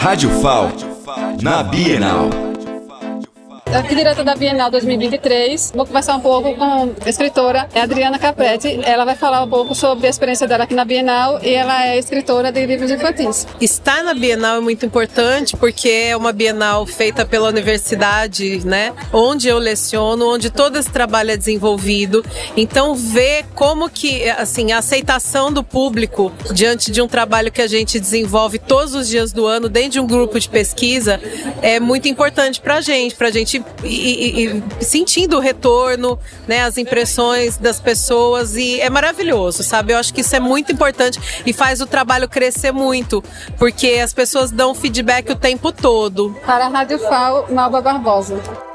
Rádio FAO, na Bienal. Aqui direto da Bienal 2023, vou conversar um pouco com a escritora Adriana Capretti. Ela vai falar um pouco sobre a experiência dela aqui na Bienal e ela é escritora de livros infantis. Estar na Bienal é muito importante porque é uma Bienal feita pela universidade, né? Onde eu leciono, onde todo esse trabalho é desenvolvido. Então ver como que assim a aceitação do público diante de um trabalho que a gente desenvolve todos os dias do ano dentro de um grupo de pesquisa é muito importante para gente, para a gente e, e, sentindo o retorno, né, as impressões das pessoas e é maravilhoso, sabe? Eu acho que isso é muito importante e faz o trabalho crescer muito, porque as pessoas dão feedback o tempo todo. Para a Rádio FAO, Malba Barbosa.